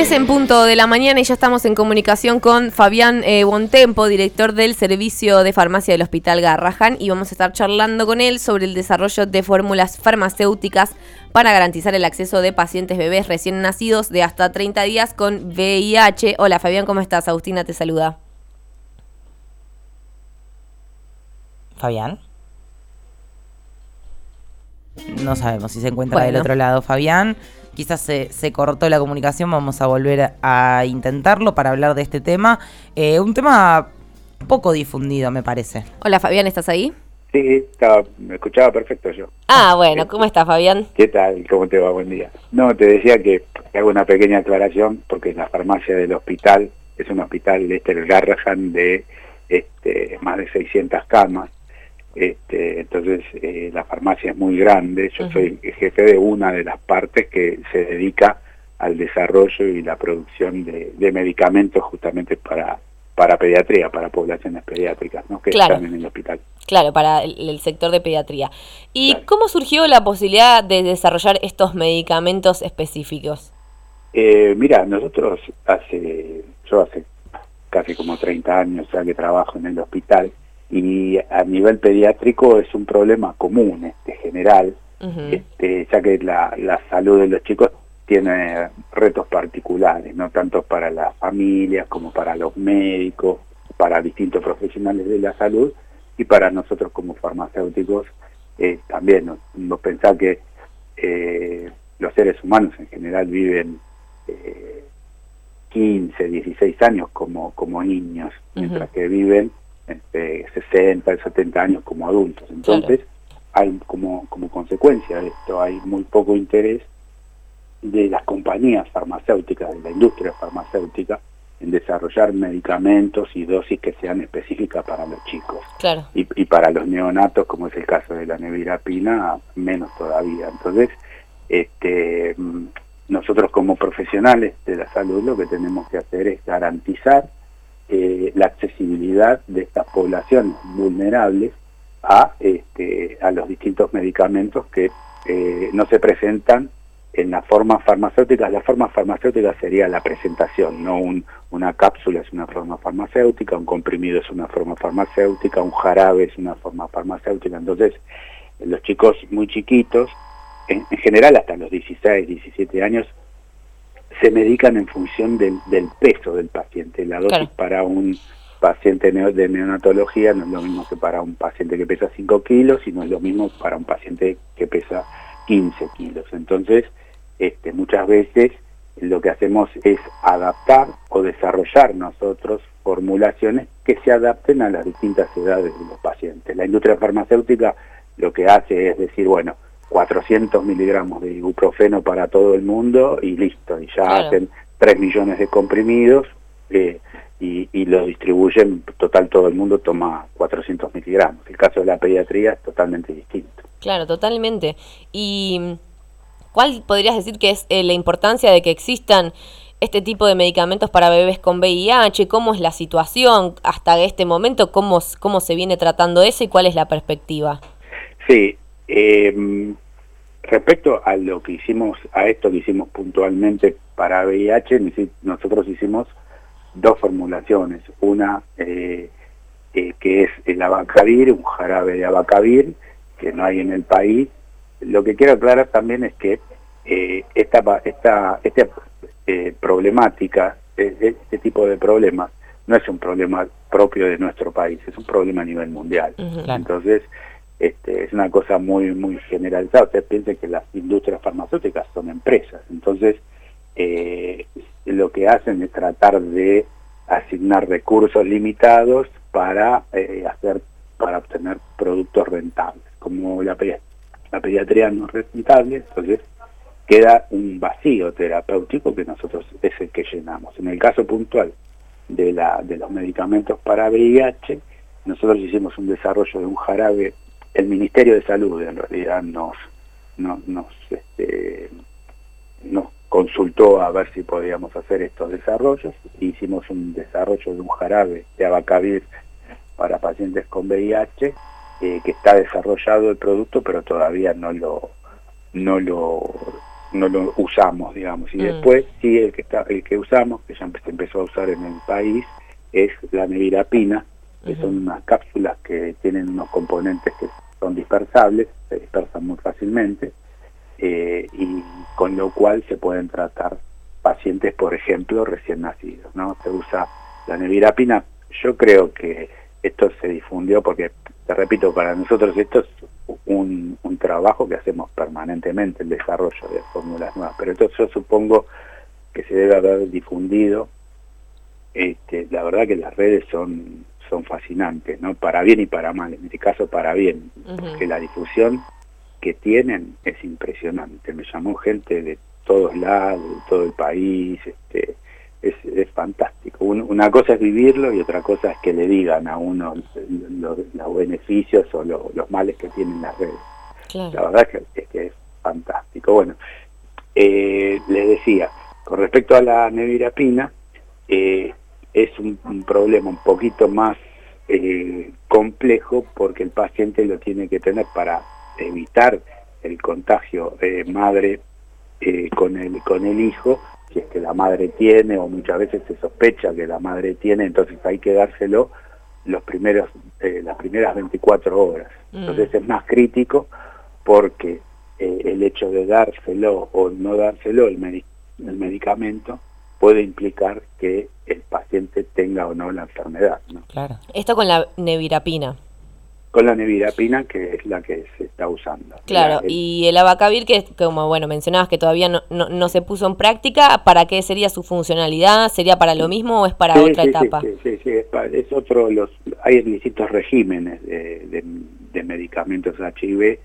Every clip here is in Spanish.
10 en punto de la mañana y ya estamos en comunicación con Fabián eh, Bontempo, director del Servicio de Farmacia del Hospital Garrahan, y vamos a estar charlando con él sobre el desarrollo de fórmulas farmacéuticas para garantizar el acceso de pacientes bebés recién nacidos de hasta 30 días con VIH. Hola Fabián, ¿cómo estás? Agustina te saluda. Fabián. No sabemos si se encuentra del otro lado Fabián. Quizás se, se, cortó la comunicación, vamos a volver a intentarlo para hablar de este tema. Eh, un tema poco difundido, me parece. Hola Fabián, ¿estás ahí? Sí, estaba, me escuchaba perfecto yo. Ah, bueno, ¿cómo estás Fabián? ¿Qué tal? ¿Cómo te va? Buen día. No, te decía que hago una pequeña aclaración porque la farmacia del hospital es un hospital, este, el Garrahan, de este, más de 600 camas este, entonces eh, la farmacia es muy grande, yo soy jefe de una de las partes que se dedica al desarrollo y la producción de, medicamentos justamente para, para pediatría, para poblaciones pediátricas ¿no? que están en el hospital. Claro, para el, sector de pediatría. ¿Y cómo surgió la posibilidad de desarrollar estos medicamentos específicos? Eh, mira, nosotros hace, yo hace casi como 30 años ya que trabajo en el hospital, y a nivel pediátrico es un problema común, este, general, este, ya que la, la salud de los chicos tiene retos particulares, no tanto para las familias como para los médicos, para distintos profesionales de la salud y para nosotros como farmacéuticos eh, también. Nos, nos pensar que eh, los seres humanos en general viven eh, 15, 16 años como, como niños, mientras que viven entre 60 y 70 años como adultos. Entonces, hay como, como consecuencia de esto, hay muy poco interés de las compañías farmacéuticas, de la industria farmacéutica, en desarrollar medicamentos y dosis que sean específicas para los chicos. Claro. Y, y, para los neonatos, como es el caso de la nevirapina, menos todavía. Entonces, este, mm, nosotros como profesionales de la salud lo que tenemos que hacer es garantizar eh, la accesibilidad de estas poblaciones vulnerables a, este, a los distintos medicamentos que eh, no se presentan en la forma farmacéutica. La forma farmacéutica sería la presentación, no un, una cápsula es una forma farmacéutica, un comprimido es una forma farmacéutica, un jarabe es una forma farmacéutica. Entonces, los chicos muy chiquitos, en general hasta los 16, 17 años, se medican en función del, peso del paciente. La dosis para un paciente de neonatología no es lo mismo que para un paciente que pesa 5 kilos y no es lo mismo para un paciente que pesa 15 kilos. Entonces, este, muchas veces lo que hacemos es adaptar o desarrollar nosotros formulaciones que se adapten a las distintas edades de los pacientes. La industria farmacéutica lo que hace es decir, bueno, 400 miligramos de ibuprofeno para todo el mundo y listo, y ya hacen 3 millones de comprimidos eh, y, y, lo distribuyen, total todo el mundo toma 400 miligramos. El caso de la pediatría es totalmente distinto. Claro, totalmente. ¿Y cuál podrías decir que es eh, la importancia de que existan este tipo de medicamentos para bebés con VIH? ¿Cómo es la situación hasta este momento? ¿Cómo, cómo se viene tratando eso y cuál es la perspectiva? Sí, eh, respecto a lo que hicimos, a esto que hicimos puntualmente para VIH, nosotros hicimos dos formulaciones. Una eh, eh, que es el abacavir, un jarabe de abacavir, que no hay en el país. Lo que quiero aclarar también es que eh, esta, esta, esta problemática, este tipo de problemas, no es un problema propio de nuestro país, es un problema a nivel mundial. Entonces, este, es una cosa muy muy generalizada. Usted piensa que las industrias farmacéuticas son empresas, entonces eh, lo que hacen es tratar de asignar recursos limitados para eh, hacer para obtener productos rentables. Como la, la pediatría no es rentable, entonces queda un vacío terapéutico que nosotros es el que llenamos. En el caso puntual de, la, de los medicamentos para VIH, nosotros hicimos un desarrollo de un jarabe el Ministerio de Salud en realidad nos, nos, nos, este, nos consultó a ver si podíamos hacer estos desarrollos. Hicimos un desarrollo de un jarabe de abacavir para pacientes con VIH, eh, que está desarrollado el producto, pero todavía no lo, no lo, no lo usamos, digamos. Y mm. después sí el que está, el que usamos, que ya se empezó a usar en el país, es la nevirapina, que son unas cápsulas que tienen unos componentes que son dispersables, se dispersan muy fácilmente, eh, y con lo cual se pueden tratar pacientes, por ejemplo, recién nacidos. ¿no? Se usa la nevirapina. Yo creo que esto se difundió porque, te repito, para nosotros esto es un, un trabajo que hacemos permanentemente, el desarrollo de fórmulas nuevas, pero esto yo supongo que se debe haber difundido. Este, la verdad que las redes son son fascinantes, ¿no? Para bien y para mal, en este caso para bien, porque la difusión que tienen es impresionante. Me llamó gente de todos lados, de todo el país, este, es, es fantástico. una cosa es vivirlo y otra cosa es que le digan a uno los, beneficios o los males que tienen las redes. La verdad es que, es fantástico. Bueno, eh, les decía, con respecto a la nevirapina, eh, es un, problema un poquito más eh, complejo porque el paciente lo tiene que tener para evitar el contagio eh, madre eh, con el con el hijo si es que la madre tiene o muchas veces se sospecha que la madre tiene entonces hay que dárselo los primeros las primeras 24 horas mm. entonces es más crítico porque el hecho de dárselo o no dárselo el, el medicamento puede implicar que el tenga o no la enfermedad. ¿no? Claro. Esto con la nevirapina. Con la nevirapina, que es la que se está usando. Claro, y el abacavir, que como bueno mencionabas que todavía no, no, se puso en práctica, ¿para qué sería su funcionalidad? ¿Sería para lo mismo o es para otra etapa? Sí, sí, sí, es, otro, los, hay distintos regímenes de, de, medicamentos HIV.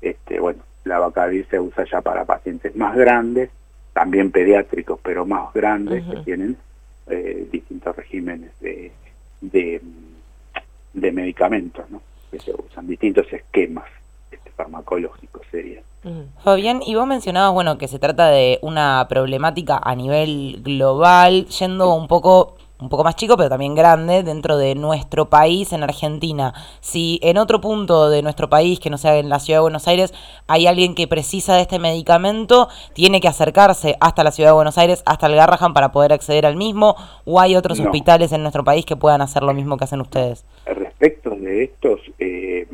Este, bueno, la abacavir se usa ya para pacientes más grandes, también pediátricos, pero más grandes, que tienen eh, distintos regímenes de, de, medicamentos, ¿no? que se usan, distintos esquemas este, farmacológicos serían. Fabián, y vos mencionabas, bueno, que se trata de una problemática a nivel global, yendo un poco un poco más chico, pero también grande, dentro de nuestro país, en Argentina. Si en otro punto de nuestro país, que no sea en la ciudad de Buenos Aires, hay alguien que precisa de este medicamento, tiene que acercarse hasta la ciudad de Buenos Aires, hasta el Garrahan, para poder acceder al mismo, o hay otros hospitales en nuestro país que puedan hacer lo mismo que hacen ustedes. Respecto de estos eh,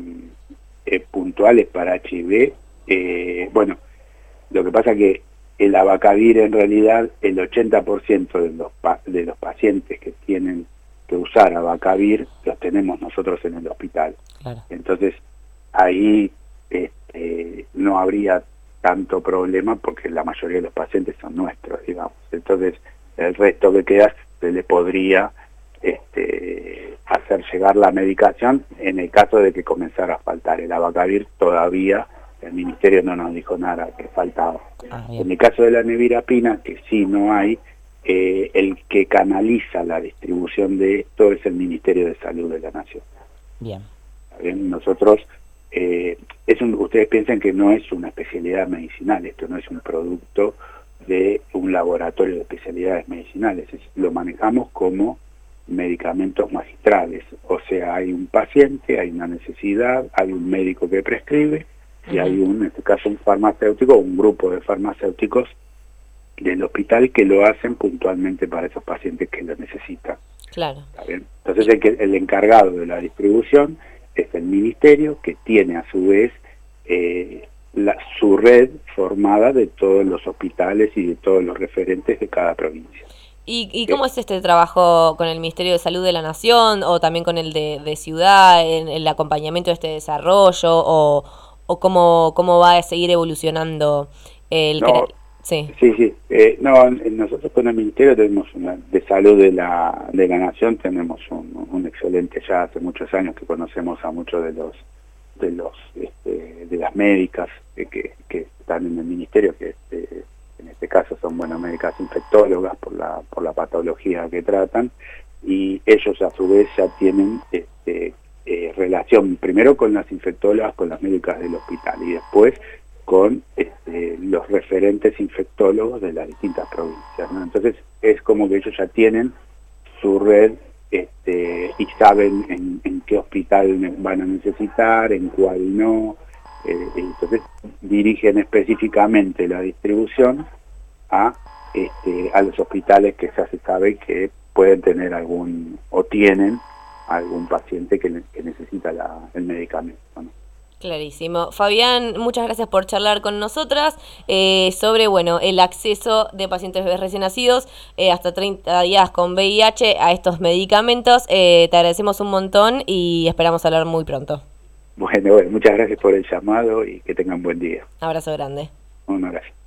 eh, puntuales para HIV, eh, bueno, lo que pasa que el abacavir en realidad el 80% de los, de los pacientes que tienen que usar abacavir los tenemos nosotros en el hospital. Entonces ahí este, no habría tanto problema porque la mayoría de los pacientes son nuestros, digamos. Entonces el resto que queda se le podría este, hacer llegar la medicación en el caso de que comenzara a faltar. El abacavir todavía el ministerio no nos dijo nada que faltaba. Ah, en el caso de la nevirapina, que sí no hay, eh, el que canaliza la distribución de esto es el Ministerio de Salud de la Nación. Bien. Nosotros, eh, es ustedes piensan que no es una especialidad medicinal, esto no es un producto de un laboratorio de especialidades medicinales, lo manejamos como medicamentos magistrales, o sea, hay un paciente, hay una necesidad, hay un médico que prescribe, y hay un, en este caso un farmacéutico, un grupo de farmacéuticos del hospital que lo hacen puntualmente para esos pacientes que lo necesitan. Claro. Entonces el, el encargado de la distribución es el ministerio que tiene a su vez eh, la, su red formada de todos los hospitales y de todos los referentes de cada provincia. ¿Y, y cómo es este trabajo con el Ministerio de Salud de la Nación o también con el de, de Ciudad, en el acompañamiento de este desarrollo o, o cómo, cómo va a seguir evolucionando el... sí, sí, sí. Eh, no, nosotros con el Ministerio tenemos una, de Salud de la, de la Nación, tenemos un, excelente, ya hace muchos años que conocemos a muchos de los de los este, de las médicas que, que están en el ministerio que este, en este caso son buenas médicas infectólogas por la por la patología que tratan y ellos a su vez ya tienen este, eh, relación primero con las infectólogas, con las médicas del hospital y después con este, los referentes infectólogos de las distintas provincias. Entonces es como que ellos ya tienen su red este, y saben en, qué hospital van a necesitar, en cuál no, Eh, entonces dirigen específicamente la distribución a, este, a los hospitales que ya se sabe que pueden tener algún o tienen algún paciente que, necesita el medicamento. Clarísimo. Fabián, muchas gracias por charlar con nosotras eh, sobre bueno el acceso de pacientes bebés recién nacidos eh, hasta 30 días con VIH a estos medicamentos. Eh, te agradecemos un montón y esperamos hablar muy pronto. Bueno, bueno, muchas gracias por el llamado y que tengan buen día. Abrazo grande. Un abrazo.